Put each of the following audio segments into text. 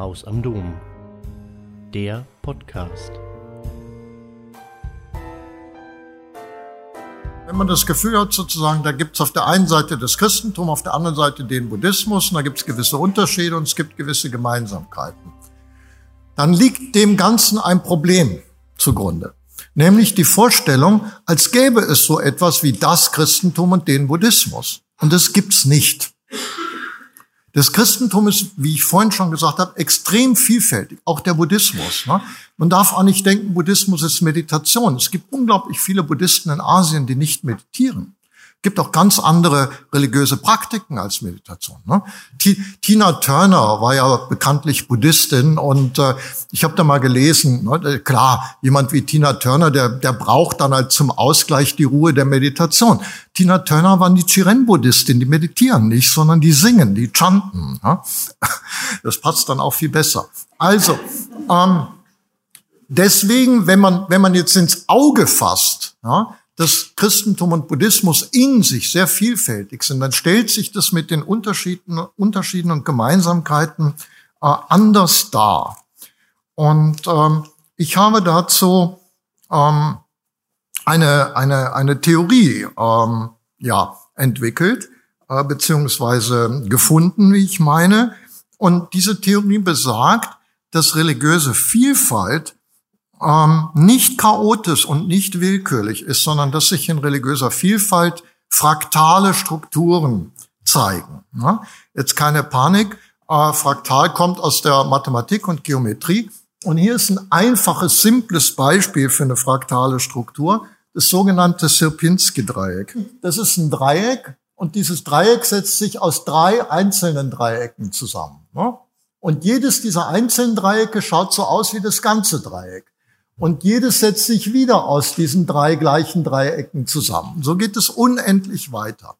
Haus am Dom. Der Podcast. Wenn man das Gefühl hat, sozusagen, da gibt es auf der einen Seite das Christentum, auf der anderen Seite den Buddhismus, und da gibt es gewisse Unterschiede und es gibt gewisse Gemeinsamkeiten, dann liegt dem Ganzen ein Problem zugrunde. Nämlich die Vorstellung, als gäbe es so etwas wie das Christentum und den Buddhismus. Und das gibt's nicht. Das Christentum ist, wie ich vorhin schon gesagt habe, extrem vielfältig, auch der Buddhismus. Ne? Man darf auch nicht denken, Buddhismus ist Meditation. Es gibt unglaublich viele Buddhisten in Asien, die nicht meditieren gibt auch ganz andere religiöse Praktiken als Meditation. Ne? Tina Turner war ja bekanntlich Buddhistin und äh, ich habe da mal gelesen, ne, äh, klar, jemand wie Tina Turner, der, der braucht dann halt zum Ausgleich die Ruhe der Meditation. Tina Turner waren die Chiren-Buddhistin, die meditieren nicht, sondern die singen, die chanten. Ne? Das passt dann auch viel besser. Also, ähm, deswegen, wenn man, wenn man jetzt ins Auge fasst, ja, dass Christentum und Buddhismus in sich sehr vielfältig sind, dann stellt sich das mit den Unterschieden, Unterschieden und Gemeinsamkeiten äh, anders dar. Und ähm, ich habe dazu ähm, eine, eine, eine Theorie ähm, ja, entwickelt, äh, beziehungsweise gefunden, wie ich meine. Und diese Theorie besagt, dass religiöse Vielfalt ähm, nicht chaotisch und nicht willkürlich ist, sondern dass sich in religiöser Vielfalt fraktale Strukturen zeigen. Ne? Jetzt keine Panik, äh, fraktal kommt aus der Mathematik und Geometrie. Und hier ist ein einfaches, simples Beispiel für eine fraktale Struktur, das sogenannte Sierpinski-Dreieck. Das ist ein Dreieck und dieses Dreieck setzt sich aus drei einzelnen Dreiecken zusammen. Ne? Und jedes dieser einzelnen Dreiecke schaut so aus wie das ganze Dreieck. Und jedes setzt sich wieder aus diesen drei gleichen Dreiecken zusammen. So geht es unendlich weiter.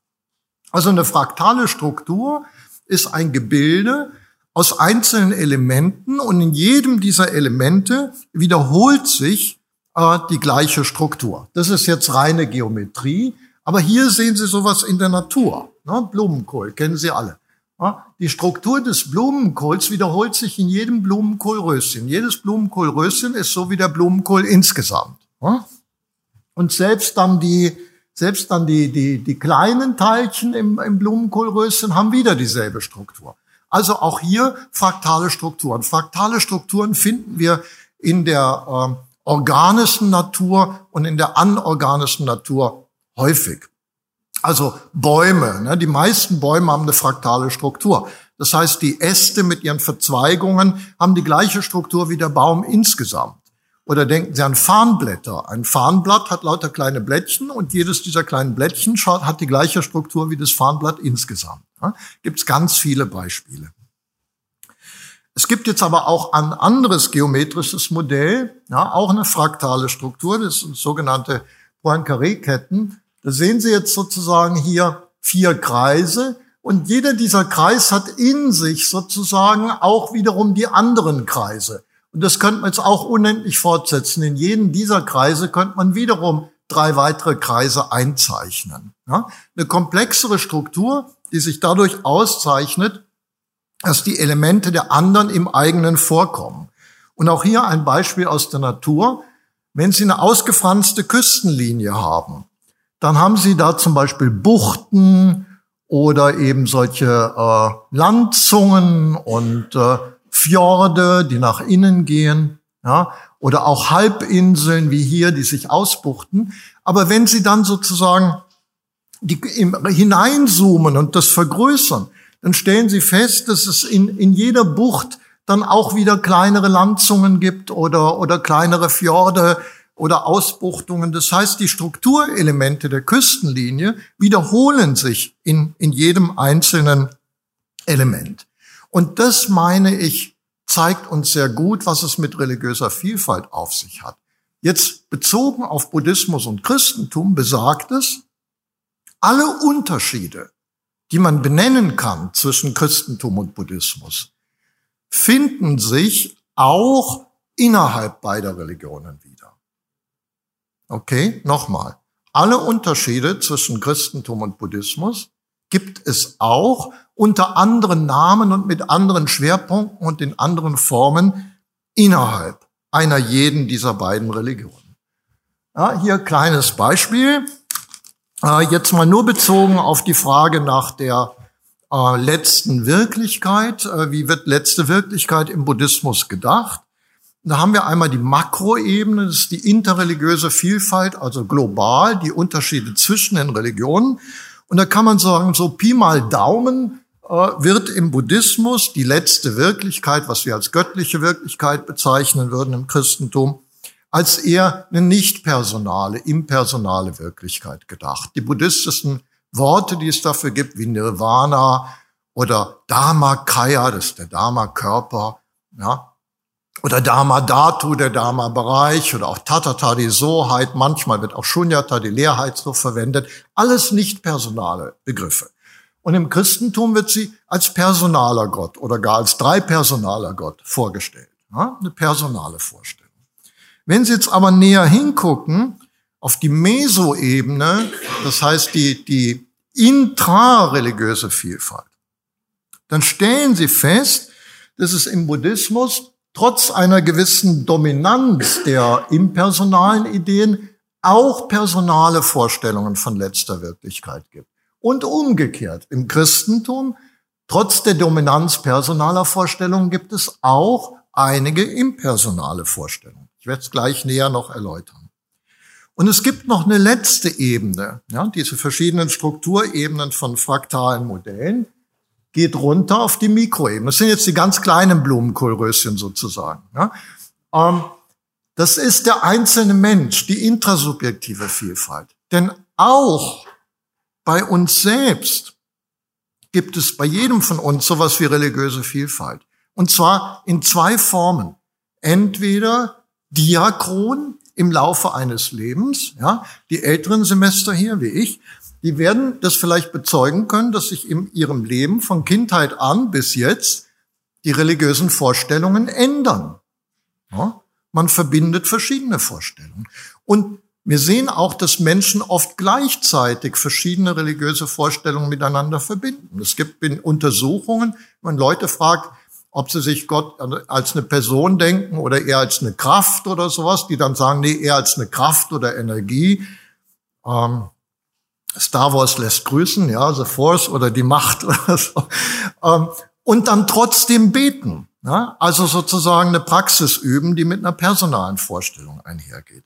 Also eine fraktale Struktur ist ein Gebilde aus einzelnen Elementen und in jedem dieser Elemente wiederholt sich äh, die gleiche Struktur. Das ist jetzt reine Geometrie, aber hier sehen Sie sowas in der Natur. Ne? Blumenkohl kennen Sie alle. Die Struktur des Blumenkohls wiederholt sich in jedem Blumenkohlröschen. Jedes Blumenkohlröschen ist so wie der Blumenkohl insgesamt. Und selbst dann die, selbst dann die, die, die kleinen Teilchen im, im Blumenkohlröschen haben wieder dieselbe Struktur. Also auch hier fraktale Strukturen. Fraktale Strukturen finden wir in der äh, organischen Natur und in der anorganischen Natur häufig. Also Bäume, ne? die meisten Bäume haben eine fraktale Struktur. Das heißt, die Äste mit ihren Verzweigungen haben die gleiche Struktur wie der Baum insgesamt. Oder denken Sie an Farnblätter. Ein Farnblatt hat lauter kleine Blättchen und jedes dieser kleinen Blättchen hat die gleiche Struktur wie das Farnblatt insgesamt. Ja? Gibt es ganz viele Beispiele. Es gibt jetzt aber auch ein anderes geometrisches Modell, ja, auch eine fraktale Struktur, das sind sogenannte Poincaré-Ketten. Da sehen Sie jetzt sozusagen hier vier Kreise und jeder dieser Kreis hat in sich sozusagen auch wiederum die anderen Kreise. Und das könnte man jetzt auch unendlich fortsetzen. In jedem dieser Kreise könnte man wiederum drei weitere Kreise einzeichnen. Ja? Eine komplexere Struktur, die sich dadurch auszeichnet, dass die Elemente der anderen im eigenen vorkommen. Und auch hier ein Beispiel aus der Natur. Wenn Sie eine ausgefranste Küstenlinie haben, dann haben sie da zum Beispiel Buchten oder eben solche äh, Landzungen und äh, Fjorde, die nach innen gehen, ja, oder auch Halbinseln wie hier, die sich ausbuchten. Aber wenn sie dann sozusagen die, im, hineinzoomen und das vergrößern, dann stellen sie fest, dass es in, in jeder Bucht dann auch wieder kleinere Landzungen gibt oder, oder kleinere Fjorde, oder Ausbuchtungen. Das heißt, die Strukturelemente der Küstenlinie wiederholen sich in, in jedem einzelnen Element. Und das, meine ich, zeigt uns sehr gut, was es mit religiöser Vielfalt auf sich hat. Jetzt bezogen auf Buddhismus und Christentum besagt es, alle Unterschiede, die man benennen kann zwischen Christentum und Buddhismus, finden sich auch innerhalb beider Religionen wieder. Okay, nochmal. Alle Unterschiede zwischen Christentum und Buddhismus gibt es auch unter anderen Namen und mit anderen Schwerpunkten und in anderen Formen innerhalb einer jeden dieser beiden Religionen. Ja, hier kleines Beispiel. Äh, jetzt mal nur bezogen auf die Frage nach der äh, letzten Wirklichkeit. Äh, wie wird letzte Wirklichkeit im Buddhismus gedacht? Da haben wir einmal die Makroebene, das ist die interreligiöse Vielfalt, also global, die Unterschiede zwischen den Religionen. Und da kann man sagen, so Pi mal Daumen äh, wird im Buddhismus die letzte Wirklichkeit, was wir als göttliche Wirklichkeit bezeichnen würden im Christentum, als eher eine nicht personale, impersonale Wirklichkeit gedacht. Die buddhistischen Worte, die es dafür gibt, wie Nirvana oder Dharmakaya, das ist der Dharma-Körper, ja, oder Dharma Dhatu, der Dharma-Bereich, oder auch Tatata, die Soheit, manchmal wird auch Shunyata, die Leerheit so verwendet. Alles nicht personale Begriffe. Und im Christentum wird sie als personaler Gott oder gar als dreipersonaler Gott vorgestellt. Ja, eine personale Vorstellung. Wenn Sie jetzt aber näher hingucken, auf die Mesoebene, das heißt die, die intrareligiöse Vielfalt, dann stellen Sie fest, dass es im Buddhismus trotz einer gewissen Dominanz der impersonalen Ideen auch personale Vorstellungen von letzter Wirklichkeit gibt. Und umgekehrt, im Christentum, trotz der Dominanz personaler Vorstellungen, gibt es auch einige impersonale Vorstellungen. Ich werde es gleich näher noch erläutern. Und es gibt noch eine letzte Ebene, ja, diese verschiedenen Strukturebenen von fraktalen Modellen, geht runter auf die Mikroebene. Das sind jetzt die ganz kleinen Blumenkohlröschen sozusagen. Ja. Ähm, das ist der einzelne Mensch, die intrasubjektive Vielfalt. Denn auch bei uns selbst gibt es bei jedem von uns sowas wie religiöse Vielfalt. Und zwar in zwei Formen. Entweder Diakron im Laufe eines Lebens, ja, die älteren Semester hier wie ich, die werden das vielleicht bezeugen können, dass sich in ihrem Leben von Kindheit an bis jetzt die religiösen Vorstellungen ändern. Ja? Man verbindet verschiedene Vorstellungen. Und wir sehen auch, dass Menschen oft gleichzeitig verschiedene religiöse Vorstellungen miteinander verbinden. Es gibt in Untersuchungen, wenn man Leute fragt, ob sie sich Gott als eine Person denken oder eher als eine Kraft oder sowas, die dann sagen, nee, eher als eine Kraft oder Energie. Ähm, Star Wars lässt grüßen, ja, The Force oder die Macht oder so. Ähm, und dann trotzdem beten. Ja? Also sozusagen eine Praxis üben, die mit einer personalen Vorstellung einhergeht.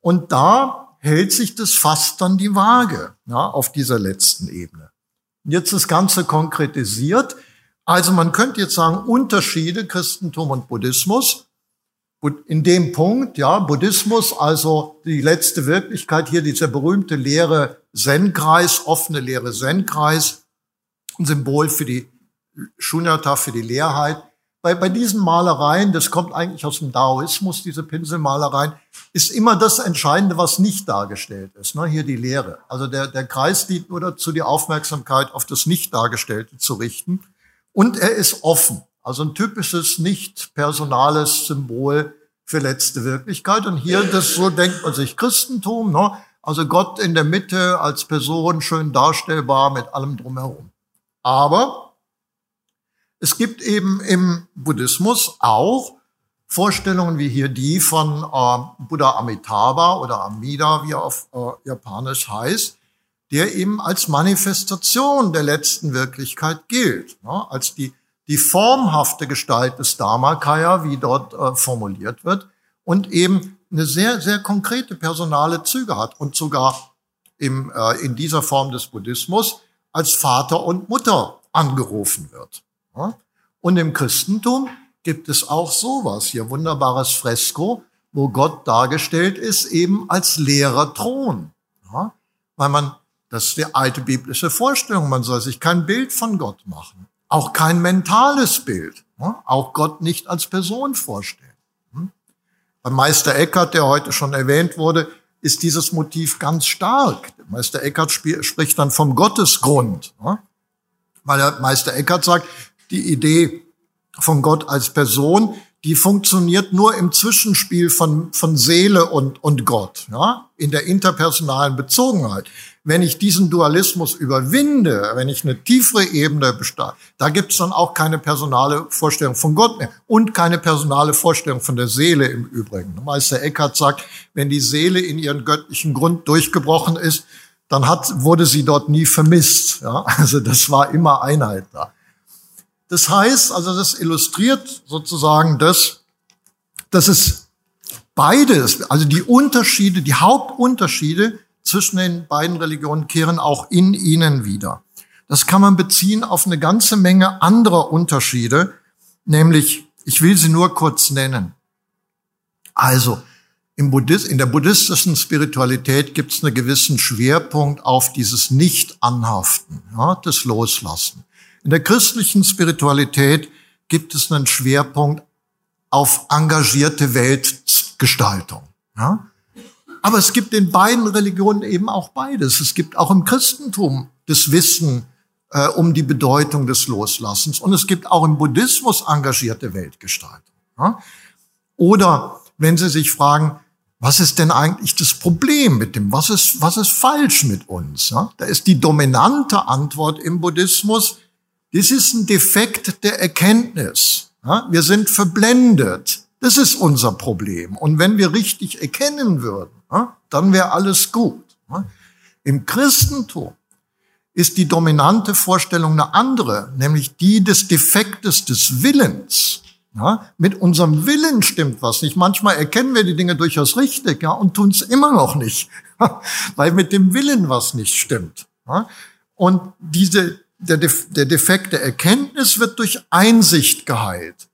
Und da hält sich das fast dann die Waage ja, auf dieser letzten Ebene. Jetzt das Ganze konkretisiert. Also man könnte jetzt sagen, Unterschiede Christentum und Buddhismus in dem Punkt, ja, Buddhismus, also die letzte Wirklichkeit hier, dieser berühmte leere Zen-Kreis, offene leere Zen-Kreis, ein Symbol für die Shunyata, für die Leerheit. Bei, bei diesen Malereien, das kommt eigentlich aus dem Daoismus, diese Pinselmalereien, ist immer das Entscheidende, was nicht dargestellt ist. Ne? Hier die Leere. Also der, der Kreis dient nur dazu, die Aufmerksamkeit auf das Nicht-Dargestellte zu richten. Und er ist offen. Also ein typisches nicht personales Symbol für letzte Wirklichkeit. Und hier, das so denkt man sich Christentum, ne? Also Gott in der Mitte als Person schön darstellbar mit allem drumherum. Aber es gibt eben im Buddhismus auch Vorstellungen wie hier die von äh, Buddha Amitabha oder Amida, wie er auf äh, Japanisch heißt, der eben als Manifestation der letzten Wirklichkeit gilt, ne? als die die formhafte Gestalt des Dharmakaya, wie dort äh, formuliert wird, und eben eine sehr, sehr konkrete personale Züge hat und sogar im, äh, in dieser Form des Buddhismus als Vater und Mutter angerufen wird. Ja? Und im Christentum gibt es auch sowas, hier wunderbares Fresko, wo Gott dargestellt ist eben als leerer Thron. Ja? Weil man, das ist die alte biblische Vorstellung, man soll sich kein Bild von Gott machen. Auch kein mentales Bild. Auch Gott nicht als Person vorstellen. Beim Meister Eckhart, der heute schon erwähnt wurde, ist dieses Motiv ganz stark. Meister Eckhart spricht dann vom Gottesgrund. Weil der Meister Eckhart sagt, die Idee von Gott als Person, die funktioniert nur im Zwischenspiel von, von Seele und, und Gott, ja, in der interpersonalen Bezogenheit. Wenn ich diesen Dualismus überwinde, wenn ich eine tiefere Ebene besteige, da gibt es dann auch keine personale Vorstellung von Gott mehr und keine personale Vorstellung von der Seele im Übrigen. Meister Eckhart sagt, wenn die Seele in ihren göttlichen Grund durchgebrochen ist, dann hat, wurde sie dort nie vermisst. Ja? Also das war immer Einheit da. Das heißt, also das illustriert sozusagen das, dass es beides, also die Unterschiede, die Hauptunterschiede zwischen den beiden Religionen kehren auch in ihnen wieder. Das kann man beziehen auf eine ganze Menge anderer Unterschiede, nämlich, ich will sie nur kurz nennen. Also, im Buddhist, in der buddhistischen Spiritualität gibt es einen gewissen Schwerpunkt auf dieses Nicht-Anhaften, ja, das Loslassen. In der christlichen Spiritualität gibt es einen Schwerpunkt auf engagierte Weltgestaltung. Ja? Aber es gibt in beiden Religionen eben auch beides. Es gibt auch im Christentum das Wissen äh, um die Bedeutung des Loslassens und es gibt auch im Buddhismus engagierte Weltgestaltung. Ja? Oder wenn Sie sich fragen, was ist denn eigentlich das Problem mit dem? Was ist, was ist falsch mit uns? Ja? Da ist die dominante Antwort im Buddhismus, das ist ein Defekt der Erkenntnis. Wir sind verblendet. Das ist unser Problem. Und wenn wir richtig erkennen würden, dann wäre alles gut. Im Christentum ist die dominante Vorstellung eine andere, nämlich die des Defektes des Willens. Ja, mit unserem Willen stimmt was nicht. Manchmal erkennen wir die Dinge durchaus richtig ja, und tun es immer noch nicht, weil mit dem Willen was nicht stimmt. Ja. Und diese, der, der Defekt der Erkenntnis wird durch Einsicht geheilt.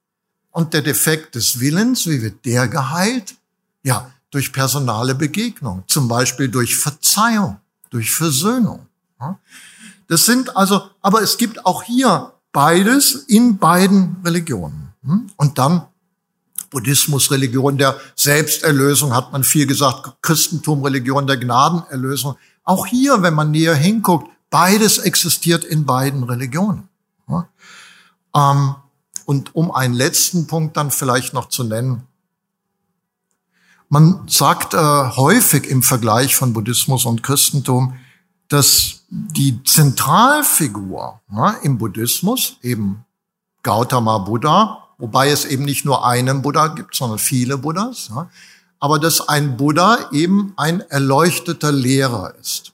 Und der Defekt des Willens, wie wird der geheilt? Ja, durch personale Begegnung, zum Beispiel durch Verzeihung, durch Versöhnung. Das sind also, aber es gibt auch hier beides in beiden Religionen. Hm? Und dann Buddhismus, Religion der Selbsterlösung, hat man viel gesagt, Christentum, Religion der Gnadenerlösung. Auch hier, wenn man näher hinguckt, beides existiert in beiden Religionen. Ähm, und um einen letzten Punkt dann vielleicht noch zu nennen, man sagt äh, häufig im Vergleich von Buddhismus und Christentum, dass die Zentralfigur im Buddhismus, eben Gautama Buddha, wobei es eben nicht nur einen Buddha gibt, sondern viele Buddhas, aber dass ein Buddha eben ein erleuchteter Lehrer ist.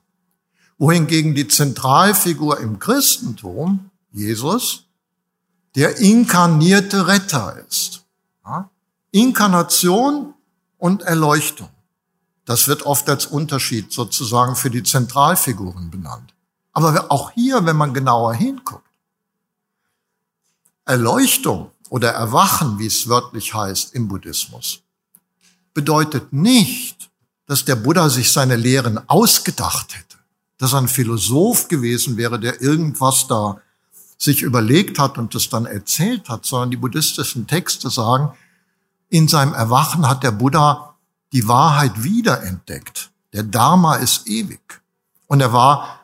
Wohingegen die Zentralfigur im Christentum, Jesus, der inkarnierte Retter ist. Ja. Inkarnation und Erleuchtung. Das wird oft als Unterschied sozusagen für die Zentralfiguren benannt. Aber auch hier, wenn man genauer hinguckt, Erleuchtung oder Erwachen, wie es wörtlich heißt im Buddhismus, bedeutet nicht, dass der Buddha sich seine Lehren ausgedacht hätte, dass er ein Philosoph gewesen wäre, der irgendwas da sich überlegt hat und das dann erzählt hat, sondern die buddhistischen Texte sagen, in seinem Erwachen hat der Buddha die Wahrheit wiederentdeckt. Der Dharma ist ewig. Und er war,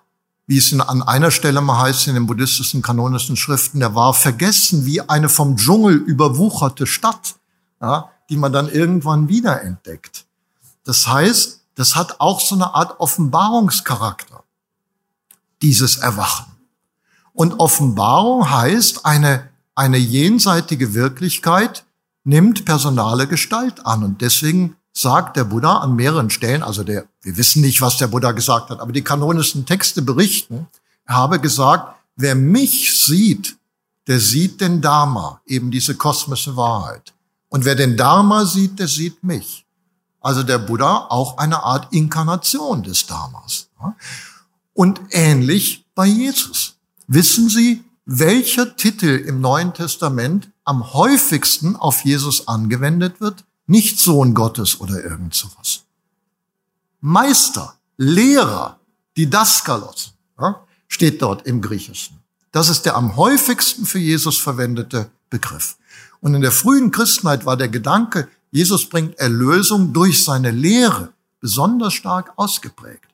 wie es an einer Stelle mal heißt in den buddhistischen kanonischen Schriften, er war vergessen wie eine vom Dschungel überwucherte Stadt, ja, die man dann irgendwann wiederentdeckt. Das heißt, das hat auch so eine Art Offenbarungscharakter, dieses Erwachen. Und Offenbarung heißt eine, eine jenseitige Wirklichkeit, nimmt personale Gestalt an. Und deswegen sagt der Buddha an mehreren Stellen, also der, wir wissen nicht, was der Buddha gesagt hat, aber die kanonischen Texte berichten, er habe gesagt, wer mich sieht, der sieht den Dharma, eben diese kosmische Wahrheit. Und wer den Dharma sieht, der sieht mich. Also der Buddha auch eine Art Inkarnation des Dharmas. Und ähnlich bei Jesus. Wissen Sie, welcher Titel im Neuen Testament am häufigsten auf Jesus angewendet wird, nicht Sohn Gottes oder irgend sowas. Meister, Lehrer, Didaskalos, ja, steht dort im Griechischen. Das ist der am häufigsten für Jesus verwendete Begriff. Und in der frühen Christenheit war der Gedanke, Jesus bringt Erlösung durch seine Lehre besonders stark ausgeprägt.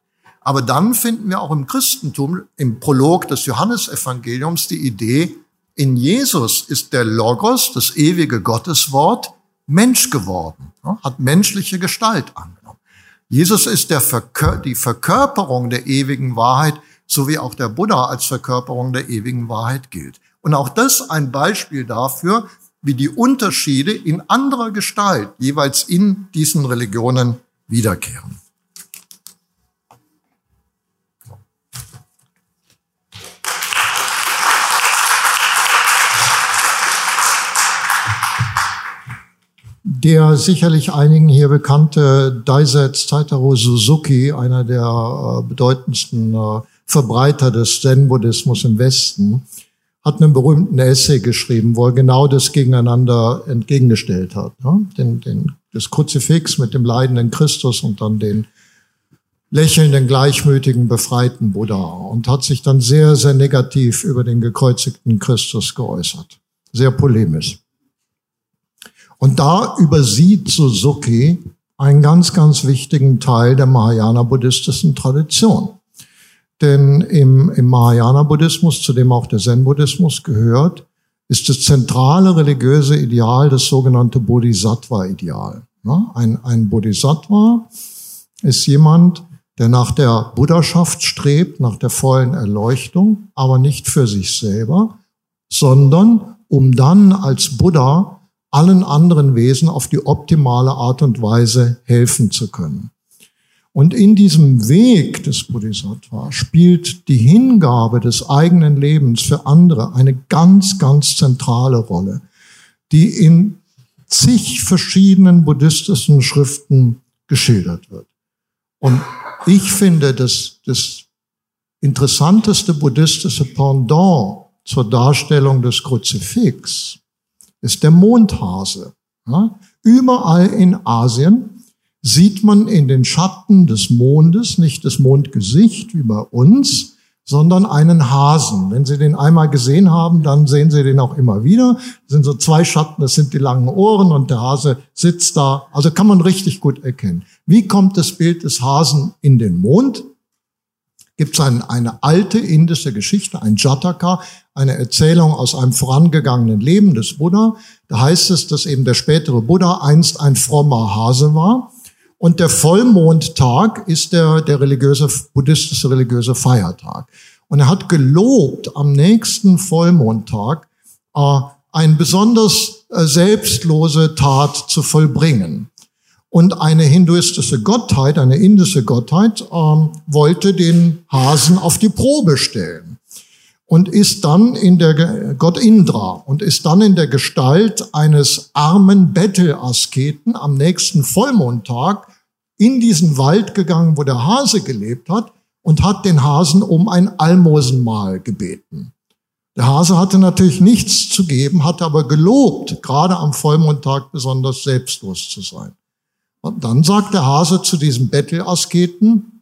Aber dann finden wir auch im Christentum, im Prolog des Johannesevangeliums, die Idee, in Jesus ist der Logos, das ewige Gotteswort, Mensch geworden, hat menschliche Gestalt angenommen. Jesus ist Verkör die Verkörperung der ewigen Wahrheit, so wie auch der Buddha als Verkörperung der ewigen Wahrheit gilt. Und auch das ein Beispiel dafür, wie die Unterschiede in anderer Gestalt jeweils in diesen Religionen wiederkehren. Der sicherlich einigen hier bekannte Daisetsu Taitaro Suzuki, einer der äh, bedeutendsten äh, Verbreiter des Zen-Buddhismus im Westen, hat einen berühmten Essay geschrieben, wo er genau das gegeneinander entgegengestellt hat. Ne? Den, den, das Kruzifix mit dem leidenden Christus und dann den lächelnden, gleichmütigen, befreiten Buddha und hat sich dann sehr, sehr negativ über den gekreuzigten Christus geäußert. Sehr polemisch. Und da übersieht Suzuki einen ganz, ganz wichtigen Teil der Mahayana-buddhistischen Tradition. Denn im, im Mahayana-Buddhismus, zu dem auch der Zen-Buddhismus gehört, ist das zentrale religiöse Ideal das sogenannte Bodhisattva-Ideal. Ein, ein Bodhisattva ist jemand, der nach der Buddhaschaft strebt, nach der vollen Erleuchtung, aber nicht für sich selber, sondern um dann als Buddha allen anderen Wesen auf die optimale Art und Weise helfen zu können. Und in diesem Weg des Bodhisattva spielt die Hingabe des eigenen Lebens für andere eine ganz, ganz zentrale Rolle, die in zig verschiedenen buddhistischen Schriften geschildert wird. Und ich finde, dass das interessanteste buddhistische Pendant zur Darstellung des Kruzifix ist der Mondhase. Ja? Überall in Asien sieht man in den Schatten des Mondes nicht das Mondgesicht wie bei uns, sondern einen Hasen. Wenn Sie den einmal gesehen haben, dann sehen Sie den auch immer wieder. Das sind so zwei Schatten, das sind die langen Ohren und der Hase sitzt da. Also kann man richtig gut erkennen. Wie kommt das Bild des Hasen in den Mond? gibt es ein, eine alte indische Geschichte, ein Jataka, eine Erzählung aus einem vorangegangenen Leben des Buddha. Da heißt es, dass eben der spätere Buddha einst ein frommer Hase war. Und der Vollmondtag ist der, der religiöse, buddhistische religiöse Feiertag. Und er hat gelobt, am nächsten Vollmondtag äh, eine besonders äh, selbstlose Tat zu vollbringen. Und eine hinduistische Gottheit, eine indische Gottheit, ähm, wollte den Hasen auf die Probe stellen und ist dann in der Gott Indra und ist dann in der Gestalt eines armen Bettelasketen am nächsten Vollmondtag in diesen Wald gegangen, wo der Hase gelebt hat und hat den Hasen um ein Almosenmahl gebeten. Der Hase hatte natürlich nichts zu geben, hatte aber gelobt, gerade am Vollmondtag besonders selbstlos zu sein. Und dann sagt der Hase zu diesem Bettelasketen,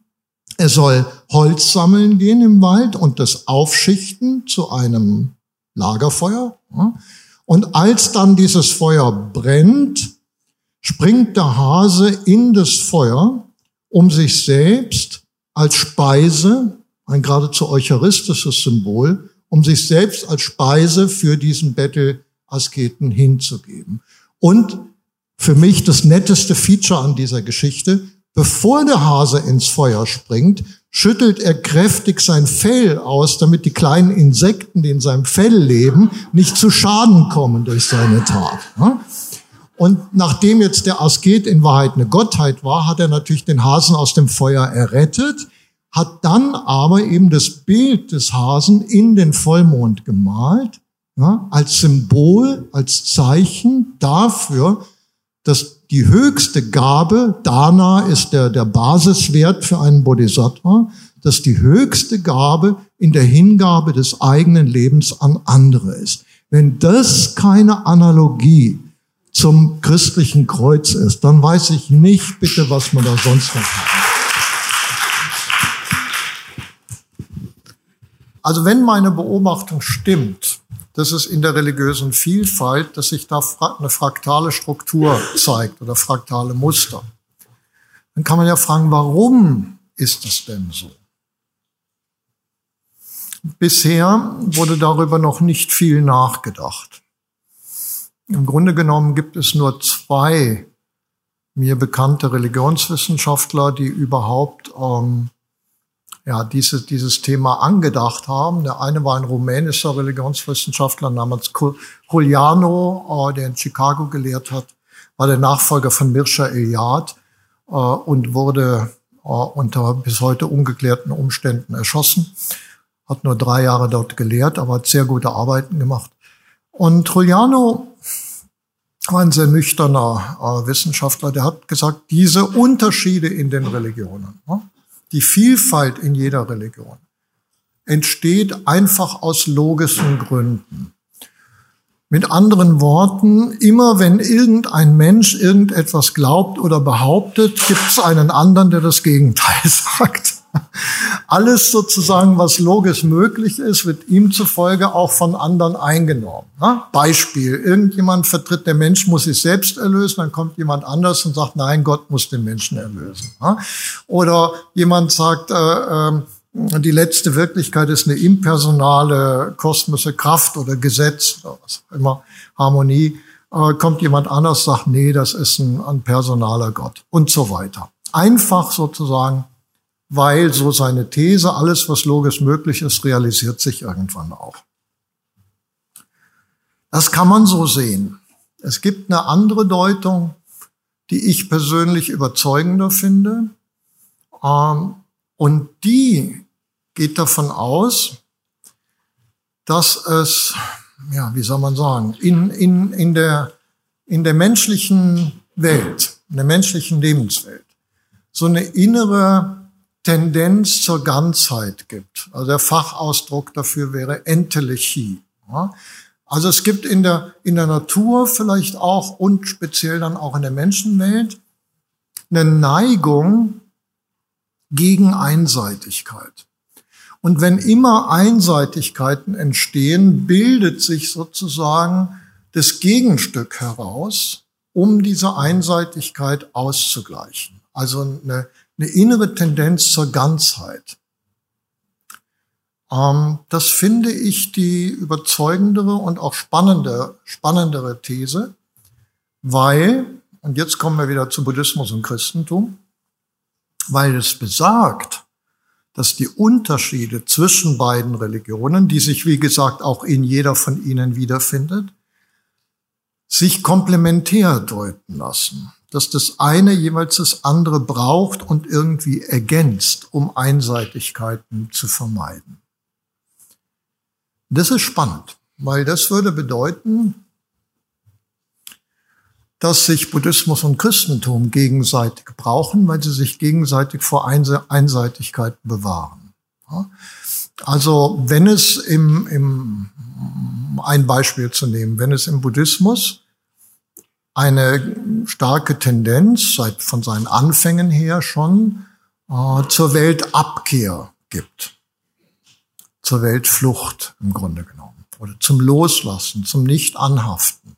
er soll Holz sammeln gehen im Wald und das aufschichten zu einem Lagerfeuer. Und als dann dieses Feuer brennt, springt der Hase in das Feuer, um sich selbst als Speise, ein geradezu eucharistisches Symbol, um sich selbst als Speise für diesen Bettelasketen hinzugeben. Und für mich das netteste Feature an dieser Geschichte. Bevor der Hase ins Feuer springt, schüttelt er kräftig sein Fell aus, damit die kleinen Insekten, die in seinem Fell leben, nicht zu Schaden kommen durch seine Tat. Und nachdem jetzt der Asket in Wahrheit eine Gottheit war, hat er natürlich den Hasen aus dem Feuer errettet, hat dann aber eben das Bild des Hasen in den Vollmond gemalt, als Symbol, als Zeichen dafür, dass die höchste Gabe, Dana ist der, der Basiswert für einen Bodhisattva, dass die höchste Gabe in der Hingabe des eigenen Lebens an andere ist. Wenn das keine Analogie zum christlichen Kreuz ist, dann weiß ich nicht bitte, was man da sonst noch hat. Also wenn meine Beobachtung stimmt, dass es in der religiösen Vielfalt, dass sich da eine fraktale Struktur zeigt oder fraktale Muster. Dann kann man ja fragen, warum ist es denn so? bisher wurde darüber noch nicht viel nachgedacht. Im Grunde genommen gibt es nur zwei mir bekannte Religionswissenschaftler, die überhaupt ähm, ja, diese, dieses Thema angedacht haben. Der eine war ein rumänischer Religionswissenschaftler namens Juliano, äh, der in Chicago gelehrt hat, war der Nachfolger von Mirsha Eliade äh, und wurde äh, unter bis heute ungeklärten Umständen erschossen. Hat nur drei Jahre dort gelehrt, aber hat sehr gute Arbeiten gemacht. Und Juliano war ein sehr nüchterner äh, Wissenschaftler, der hat gesagt, diese Unterschiede in den Religionen, ne, die Vielfalt in jeder Religion, entsteht einfach aus logischen Gründen. Mit anderen Worten, immer wenn irgendein Mensch irgendetwas glaubt oder behauptet, gibt es einen anderen, der das Gegenteil sagt. Alles sozusagen, was logisch möglich ist, wird ihm zufolge auch von anderen eingenommen. Beispiel, irgendjemand vertritt, der Mensch muss sich selbst erlösen, dann kommt jemand anders und sagt, nein, Gott muss den Menschen erlösen. Oder jemand sagt, äh, die letzte Wirklichkeit ist eine impersonale kosmische Kraft oder Gesetz oder was auch immer, Harmonie. Äh, kommt jemand anders, sagt, nee, das ist ein, ein personaler Gott und so weiter. Einfach sozusagen, weil so seine These, alles was logisch möglich ist, realisiert sich irgendwann auch. Das kann man so sehen. Es gibt eine andere Deutung, die ich persönlich überzeugender finde. Ähm, und die geht davon aus, dass es, ja, wie soll man sagen, in, in, in, der, in der menschlichen Welt, in der menschlichen Lebenswelt, so eine innere Tendenz zur Ganzheit gibt. Also der Fachausdruck dafür wäre Entelechie. Ja? Also es gibt in der, in der Natur vielleicht auch und speziell dann auch in der Menschenwelt eine Neigung gegen Einseitigkeit. Und wenn immer Einseitigkeiten entstehen, bildet sich sozusagen das Gegenstück heraus, um diese Einseitigkeit auszugleichen. Also eine, eine innere Tendenz zur Ganzheit. Ähm, das finde ich die überzeugendere und auch spannende, spannendere These, weil, und jetzt kommen wir wieder zu Buddhismus und Christentum, weil es besagt, dass die Unterschiede zwischen beiden Religionen, die sich wie gesagt auch in jeder von ihnen wiederfindet, sich komplementär deuten lassen. Dass das eine jeweils das andere braucht und irgendwie ergänzt, um Einseitigkeiten zu vermeiden. Das ist spannend, weil das würde bedeuten, dass sich Buddhismus und Christentum gegenseitig brauchen, weil sie sich gegenseitig vor Einseitigkeiten bewahren. Also wenn es im, im, ein Beispiel zu nehmen, wenn es im Buddhismus eine starke Tendenz seit von seinen Anfängen her schon äh, zur Weltabkehr gibt, zur Weltflucht im Grunde genommen oder zum Loslassen, zum Nicht-Anhaften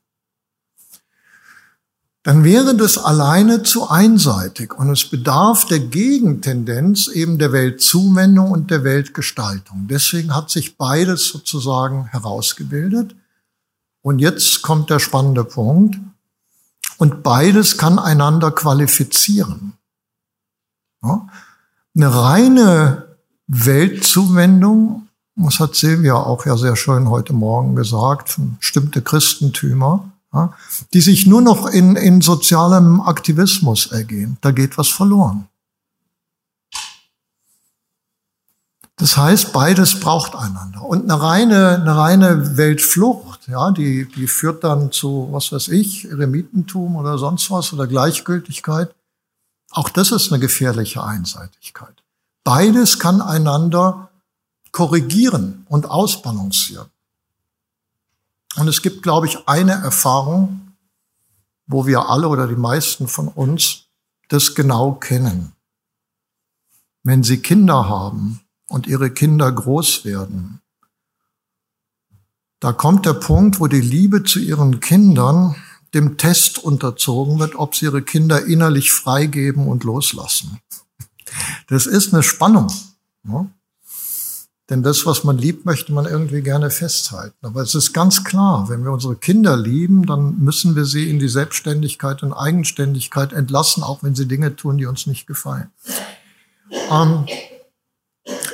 dann wäre das alleine zu einseitig und es bedarf der Gegentendenz eben der Weltzuwendung und der Weltgestaltung. Deswegen hat sich beides sozusagen herausgebildet. Und jetzt kommt der spannende Punkt. Und beides kann einander qualifizieren. Ja? Eine reine Weltzuwendung, das hat Silvia auch ja sehr schön heute Morgen gesagt, bestimmte Christentümer, ja, die sich nur noch in, in sozialem Aktivismus ergehen. Da geht was verloren. Das heißt, beides braucht einander. Und eine reine, eine reine Weltflucht, ja, die, die führt dann zu, was weiß ich, Eremitentum oder sonst was oder Gleichgültigkeit. Auch das ist eine gefährliche Einseitigkeit. Beides kann einander korrigieren und ausbalancieren. Und es gibt, glaube ich, eine Erfahrung, wo wir alle oder die meisten von uns das genau kennen. Wenn Sie Kinder haben und Ihre Kinder groß werden, da kommt der Punkt, wo die Liebe zu Ihren Kindern dem Test unterzogen wird, ob Sie Ihre Kinder innerlich freigeben und loslassen. Das ist eine Spannung. Ne? Denn das, was man liebt, möchte man irgendwie gerne festhalten. Aber es ist ganz klar, wenn wir unsere Kinder lieben, dann müssen wir sie in die Selbstständigkeit und Eigenständigkeit entlassen, auch wenn sie Dinge tun, die uns nicht gefallen. Ähm,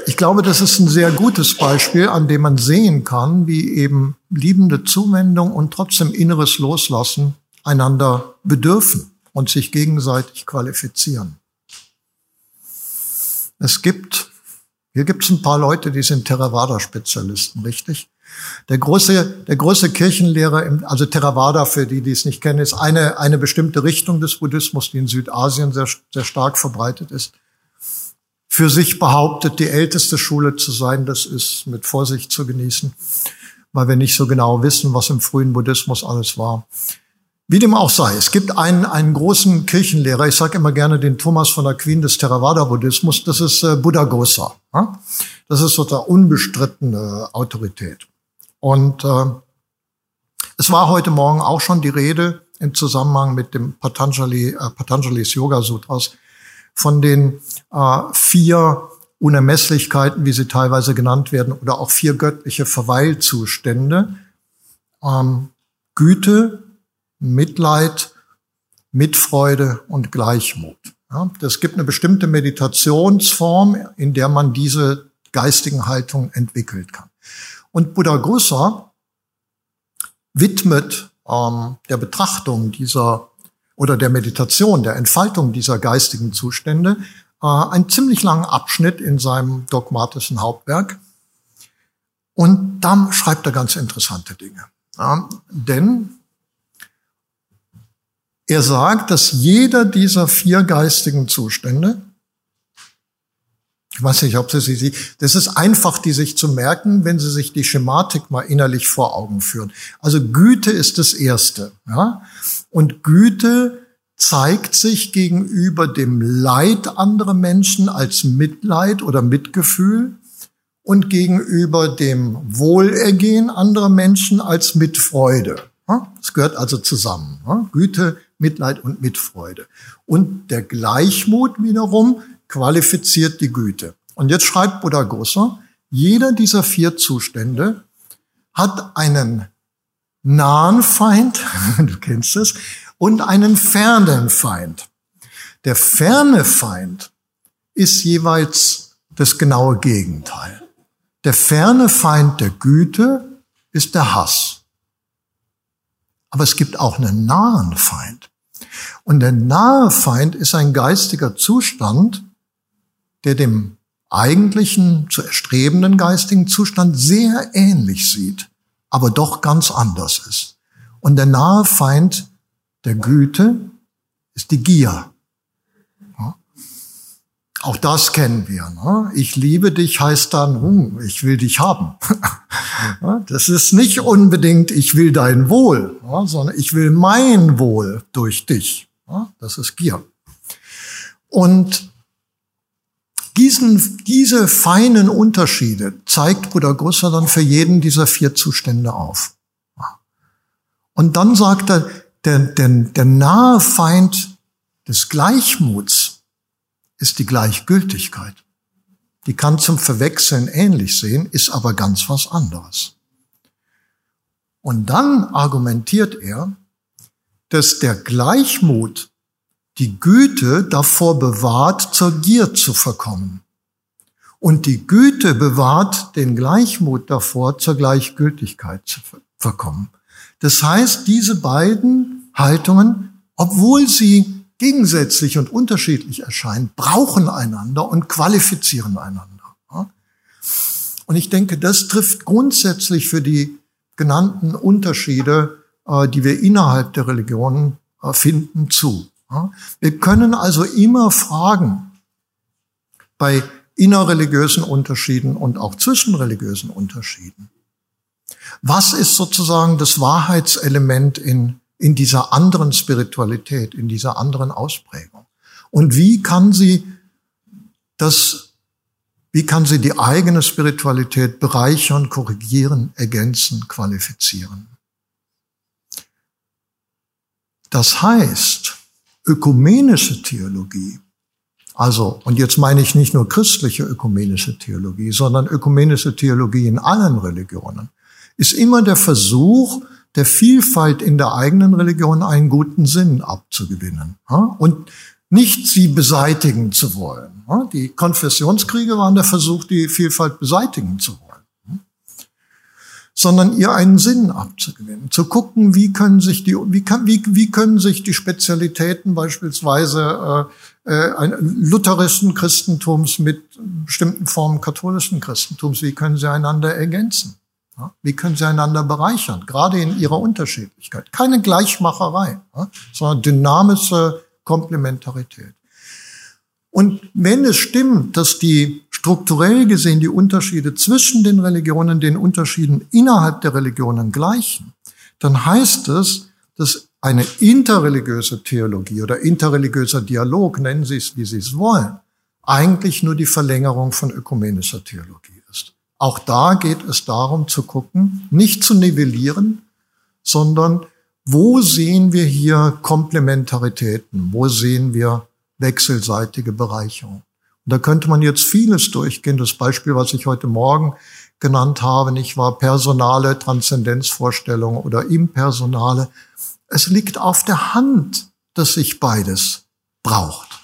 ich glaube, das ist ein sehr gutes Beispiel, an dem man sehen kann, wie eben liebende Zuwendung und trotzdem inneres Loslassen einander bedürfen und sich gegenseitig qualifizieren. Es gibt hier gibt es ein paar Leute, die sind Theravada-Spezialisten, richtig? Der große, der große Kirchenlehrer, im, also Theravada, für die, die es nicht kennen, ist eine, eine bestimmte Richtung des Buddhismus, die in Südasien sehr, sehr stark verbreitet ist. Für sich behauptet, die älteste Schule zu sein, das ist mit Vorsicht zu genießen, weil wir nicht so genau wissen, was im frühen Buddhismus alles war. Wie dem auch sei, es gibt einen, einen großen Kirchenlehrer, ich sage immer gerne den Thomas von Aquin des Theravada-Buddhismus, das ist äh, Buddha Gosa. Ja? Das ist so der unbestrittene Autorität. Und äh, es war heute Morgen auch schon die Rede im Zusammenhang mit dem Patanjali, äh, Patanjalis Yoga Sutras von den äh, vier Unermesslichkeiten, wie sie teilweise genannt werden, oder auch vier göttliche Verweilzustände. Ähm, Güte, Mitleid, Mitfreude und Gleichmut. Ja, gibt eine bestimmte Meditationsform, in der man diese geistigen Haltungen entwickeln kann. Und Buddha Gusa widmet ähm, der Betrachtung dieser oder der Meditation, der Entfaltung dieser geistigen Zustände äh, einen ziemlich langen Abschnitt in seinem dogmatischen Hauptwerk. Und da schreibt er ganz interessante Dinge. Ja, denn er sagt, dass jeder dieser vier geistigen Zustände, ich weiß nicht, ob Sie sie, das ist einfach, die sich zu merken, wenn Sie sich die Schematik mal innerlich vor Augen führen. Also Güte ist das Erste, ja. Und Güte zeigt sich gegenüber dem Leid anderer Menschen als Mitleid oder Mitgefühl und gegenüber dem Wohlergehen anderer Menschen als Mitfreude. Es gehört also zusammen. Güte Mitleid und Mitfreude. Und der Gleichmut wiederum qualifiziert die Güte. Und jetzt schreibt Buddha Gosa, jeder dieser vier Zustände hat einen nahen Feind, du kennst es, und einen fernen Feind. Der ferne Feind ist jeweils das genaue Gegenteil. Der ferne Feind der Güte ist der Hass. Aber es gibt auch einen nahen Feind. Und der nahe Feind ist ein geistiger Zustand, der dem eigentlichen, zu erstrebenden geistigen Zustand sehr ähnlich sieht, aber doch ganz anders ist. Und der nahe Feind der Güte ist die Gier. Auch das kennen wir. Ne? Ich liebe dich heißt dann, hm, ich will dich haben. das ist nicht unbedingt, ich will dein Wohl, sondern ich will mein Wohl durch dich. Das ist Gier. Und diesen, diese feinen Unterschiede zeigt Buddha Grusser dann für jeden dieser vier Zustände auf. Und dann sagt er, der, der, der nahe Feind des Gleichmuts ist die Gleichgültigkeit. Die kann zum Verwechseln ähnlich sehen, ist aber ganz was anderes. Und dann argumentiert er, dass der Gleichmut die Güte davor bewahrt, zur Gier zu verkommen. Und die Güte bewahrt den Gleichmut davor, zur Gleichgültigkeit zu verkommen. Das heißt, diese beiden Haltungen, obwohl sie gegensätzlich und unterschiedlich erscheinen, brauchen einander und qualifizieren einander. Und ich denke, das trifft grundsätzlich für die genannten Unterschiede, äh, die wir innerhalb der Religionen äh, finden, zu. Wir können also immer fragen bei innerreligiösen Unterschieden und auch zwischenreligiösen Unterschieden. Was ist sozusagen das Wahrheitselement in in dieser anderen Spiritualität, in dieser anderen Ausprägung? Und wie kann sie das, wie kann sie die eigene Spiritualität bereichern, korrigieren, ergänzen, qualifizieren? Das heißt, ökumenische Theologie also, und jetzt meine ich nicht nur christliche ökumenische Theologie, sondern ökumenische Theologie in allen Religionen, ist immer der Versuch, der Vielfalt in der eigenen Religion einen guten Sinn abzugewinnen und nicht sie beseitigen zu wollen. Die Konfessionskriege waren der Versuch, die Vielfalt beseitigen zu wollen sondern ihr einen Sinn abzugewinnen, zu gucken, wie können sich die, wie, kann, wie, wie können sich die Spezialitäten beispielsweise äh, äh, lutherischen Christentums mit bestimmten Formen katholischen Christentums, wie können sie einander ergänzen? Wie können sie einander bereichern, gerade in ihrer Unterschiedlichkeit? Keine Gleichmacherei, sondern dynamische Komplementarität. Und wenn es stimmt, dass die strukturell gesehen die Unterschiede zwischen den Religionen den Unterschieden innerhalb der Religionen gleichen, dann heißt es, dass eine interreligiöse Theologie oder interreligiöser Dialog, nennen Sie es, wie Sie es wollen, eigentlich nur die Verlängerung von ökumenischer Theologie ist. Auch da geht es darum zu gucken, nicht zu nivellieren, sondern wo sehen wir hier Komplementaritäten, wo sehen wir wechselseitige Bereicherung. Und da könnte man jetzt vieles durchgehen. Das Beispiel, was ich heute Morgen genannt habe, nicht wahr? Personale Transzendenzvorstellungen oder impersonale. Es liegt auf der Hand, dass sich beides braucht.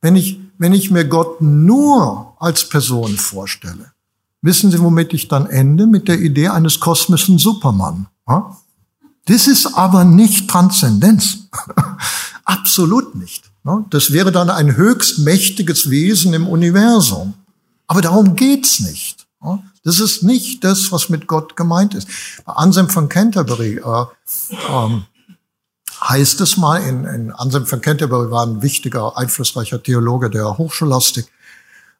Wenn ich, wenn ich mir Gott nur als Person vorstelle, wissen Sie, womit ich dann ende? Mit der Idee eines kosmischen Superman. Das ist aber nicht Transzendenz. Absolut nicht. Ne? Das wäre dann ein höchst mächtiges Wesen im Universum. Aber darum geht's nicht. Das ist nicht das, was mit Gott gemeint ist. Bei Anselm von Canterbury äh, ähm, heißt es mal, in, in Anselm von Canterbury war ein wichtiger, einflussreicher Theologe der Hochscholastik,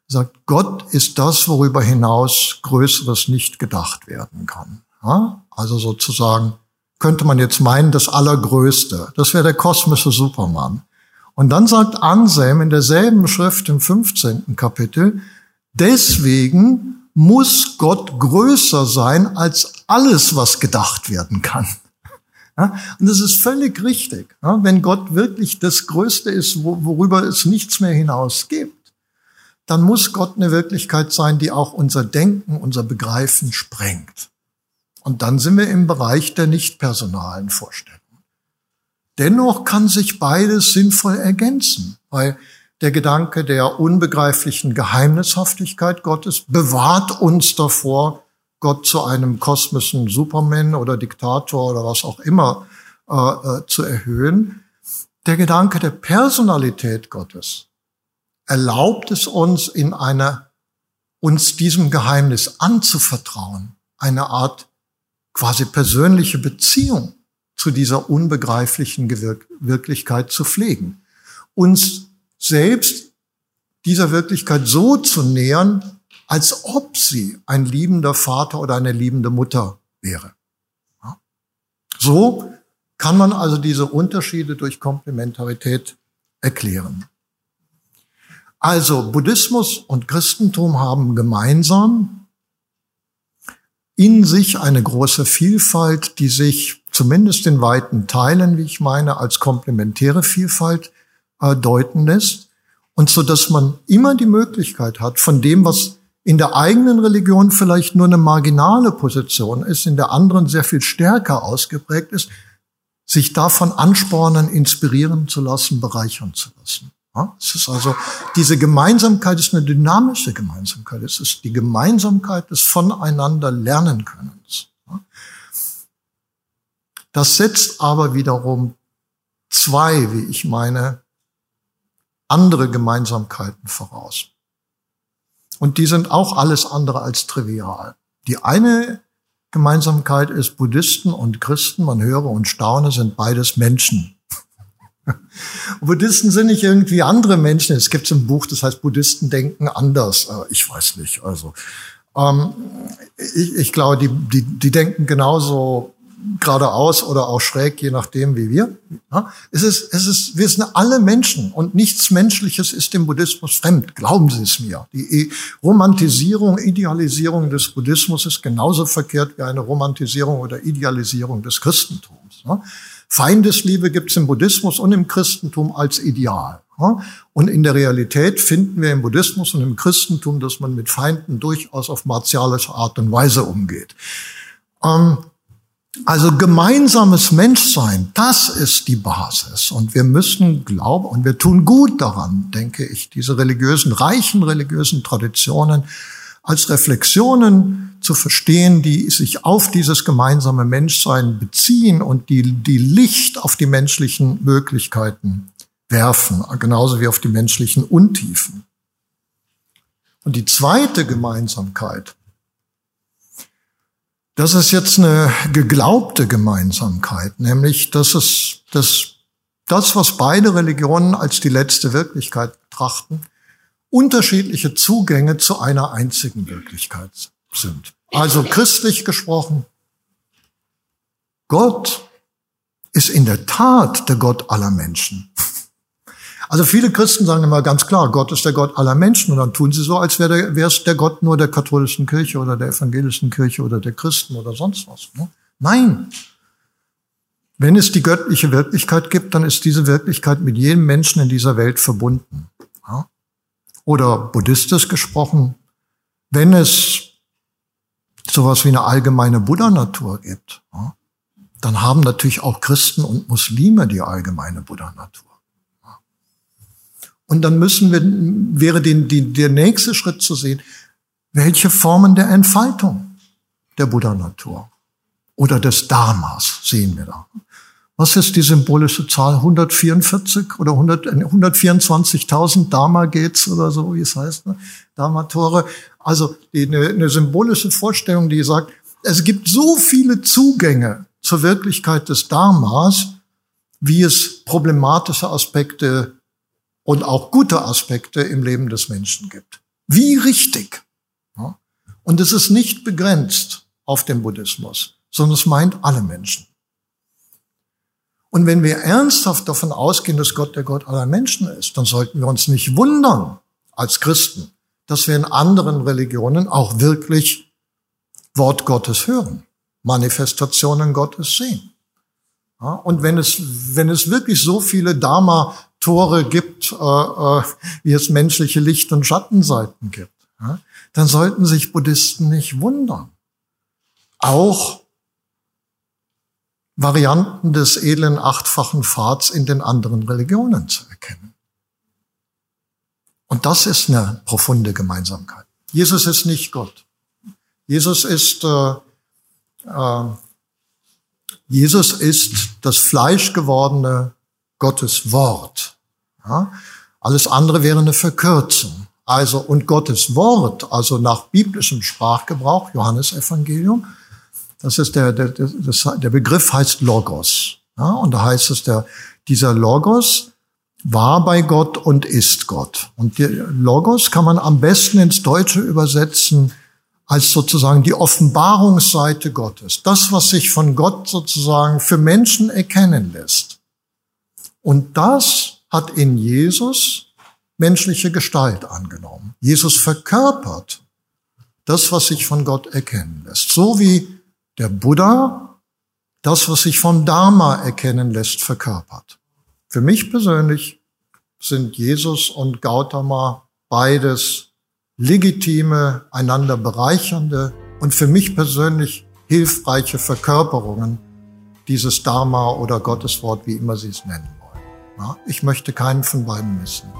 sagt, Gott ist das, worüber hinaus Größeres nicht gedacht werden kann. Ja? Also sozusagen könnte man jetzt meinen, das Allergrößte. Das wäre der kosmische Superman. Und dann sagt Anselm in derselben Schrift im 15. Kapitel, deswegen muss Gott größer sein als alles, was gedacht werden kann. Ja, und das ist völlig richtig. Ja, wenn Gott wirklich das Größte ist, worüber es nichts mehr hinaus gibt, dann muss Gott eine Wirklichkeit sein, die auch unser Denken, unser Begreifen sprengt. Und dann sind wir im Bereich der nicht personalen Vorstellungen. Dennoch kann sich beides sinnvoll ergänzen, weil der Gedanke der unbegreiflichen Geheimnishaftigkeit Gottes bewahrt uns davor, Gott zu einem kosmischen Superman oder Diktator oder was auch immer äh, äh, zu erhöhen. Der Gedanke der Personalität Gottes erlaubt es uns in einer, uns diesem Geheimnis anzuvertrauen, eine Art quasi persönliche Beziehung zu dieser unbegreiflichen Wirklichkeit zu pflegen. Uns selbst dieser Wirklichkeit so zu nähern, als ob sie ein liebender Vater oder eine liebende Mutter wäre. So kann man also diese Unterschiede durch Komplementarität erklären. Also Buddhismus und Christentum haben gemeinsam in sich eine große Vielfalt, die sich zumindest in weiten Teilen, wie ich meine, als komplementäre Vielfalt äh, deuten lässt. Und so, dass man immer die Möglichkeit hat, von dem, was in der eigenen Religion vielleicht nur eine marginale Position ist, in der anderen sehr viel stärker ausgeprägt ist, sich davon anspornen, inspirieren zu lassen, bereichern zu lassen. Ja, es ist also, diese Gemeinsamkeit ist eine dynamische Gemeinsamkeit. Es ist die Gemeinsamkeit des Voneinander lernen Könnens. Ja. Das setzt aber wiederum zwei, wie ich meine, andere Gemeinsamkeiten voraus. Und die sind auch alles andere als trivial. Die eine Gemeinsamkeit ist Buddhisten und Christen, man höre und staune, sind beides Menschen. Buddhisten sind nicht irgendwie andere Menschen. Es gibt ein Buch, das heißt Buddhisten denken anders. Äh, ich weiß nicht. Also ähm, ich, ich glaube, die, die, die denken genauso geradeaus oder auch schräg, je nachdem wie wir. Ja, es ist, es ist, wir sind alle Menschen und nichts Menschliches ist dem Buddhismus fremd. Glauben Sie es mir. Die Romantisierung, Idealisierung des Buddhismus ist genauso verkehrt wie eine Romantisierung oder Idealisierung des Christentums. Ja. Feindesliebe gibt es im Buddhismus und im Christentum als Ideal. Und in der Realität finden wir im Buddhismus und im Christentum, dass man mit Feinden durchaus auf martialische Art und Weise umgeht. Ähm, also gemeinsames Menschsein, das ist die Basis. Und wir müssen glauben, und wir tun gut daran, denke ich, diese religiösen, reichen religiösen Traditionen als Reflexionen zu verstehen, die sich auf dieses gemeinsame Menschsein beziehen und die, die Licht auf die menschlichen Möglichkeiten werfen, genauso wie auf die menschlichen Untiefen. Und die zweite Gemeinsamkeit, das ist jetzt eine geglaubte Gemeinsamkeit, nämlich dass es dass das, was beide Religionen als die letzte Wirklichkeit betrachten, unterschiedliche Zugänge zu einer einzigen Wirklichkeit sind. Also christlich gesprochen, Gott ist in der Tat der Gott aller Menschen. Also viele Christen sagen immer ganz klar, Gott ist der Gott aller Menschen und dann tun sie so, als wäre es der Gott nur der katholischen Kirche oder der evangelischen Kirche oder der Christen oder sonst was. Ne? Nein. Wenn es die göttliche Wirklichkeit gibt, dann ist diese Wirklichkeit mit jedem Menschen in dieser Welt verbunden. Oder buddhistisch gesprochen, wenn es sowas wie eine allgemeine Buddha-Natur gibt, dann haben natürlich auch Christen und Muslime die allgemeine Buddha-Natur. Und dann müssen wir, wäre den, die, der nächste Schritt zu sehen, welche Formen der Entfaltung der Buddha-Natur oder des Dharmas sehen wir da. Was ist die symbolische Zahl? 144 oder 124.000 Dharma geht's oder so, wie es heißt, ne? Dharma-Tore. Also eine, eine symbolische Vorstellung, die sagt, es gibt so viele Zugänge zur Wirklichkeit des Dharmas, wie es problematische Aspekte und auch gute Aspekte im Leben des Menschen gibt. Wie richtig. Und es ist nicht begrenzt auf den Buddhismus, sondern es meint alle Menschen. Und wenn wir ernsthaft davon ausgehen, dass Gott der Gott aller Menschen ist, dann sollten wir uns nicht wundern als Christen, dass wir in anderen Religionen auch wirklich Wort Gottes hören, Manifestationen Gottes sehen. Ja, und wenn es, wenn es wirklich so viele Dharma-Tore gibt, äh, äh, wie es menschliche Licht- und Schattenseiten gibt, ja, dann sollten sich Buddhisten nicht wundern. Auch Varianten des edlen achtfachen Pfads in den anderen Religionen zu erkennen. Und das ist eine profunde Gemeinsamkeit. Jesus ist nicht Gott. Jesus ist äh, äh, Jesus ist das fleischgewordene Gottes Wort. Ja? Alles andere wäre eine Verkürzung. Also, und Gottes Wort, also nach biblischem Sprachgebrauch, Johannes Evangelium, das ist der, der, das, der Begriff heißt Logos. Ja? Und da heißt es, der, dieser Logos war bei Gott und ist Gott. Und der Logos kann man am besten ins Deutsche übersetzen als sozusagen die Offenbarungsseite Gottes. Das, was sich von Gott sozusagen für Menschen erkennen lässt. Und das hat in Jesus menschliche Gestalt angenommen. Jesus verkörpert das, was sich von Gott erkennen lässt. So wie der Buddha das, was sich vom Dharma erkennen lässt, verkörpert. Für mich persönlich sind Jesus und Gautama beides legitime, einander bereichernde und für mich persönlich hilfreiche Verkörperungen dieses Dharma oder Gotteswort, wie immer Sie es nennen wollen. Ich möchte keinen von beiden missen.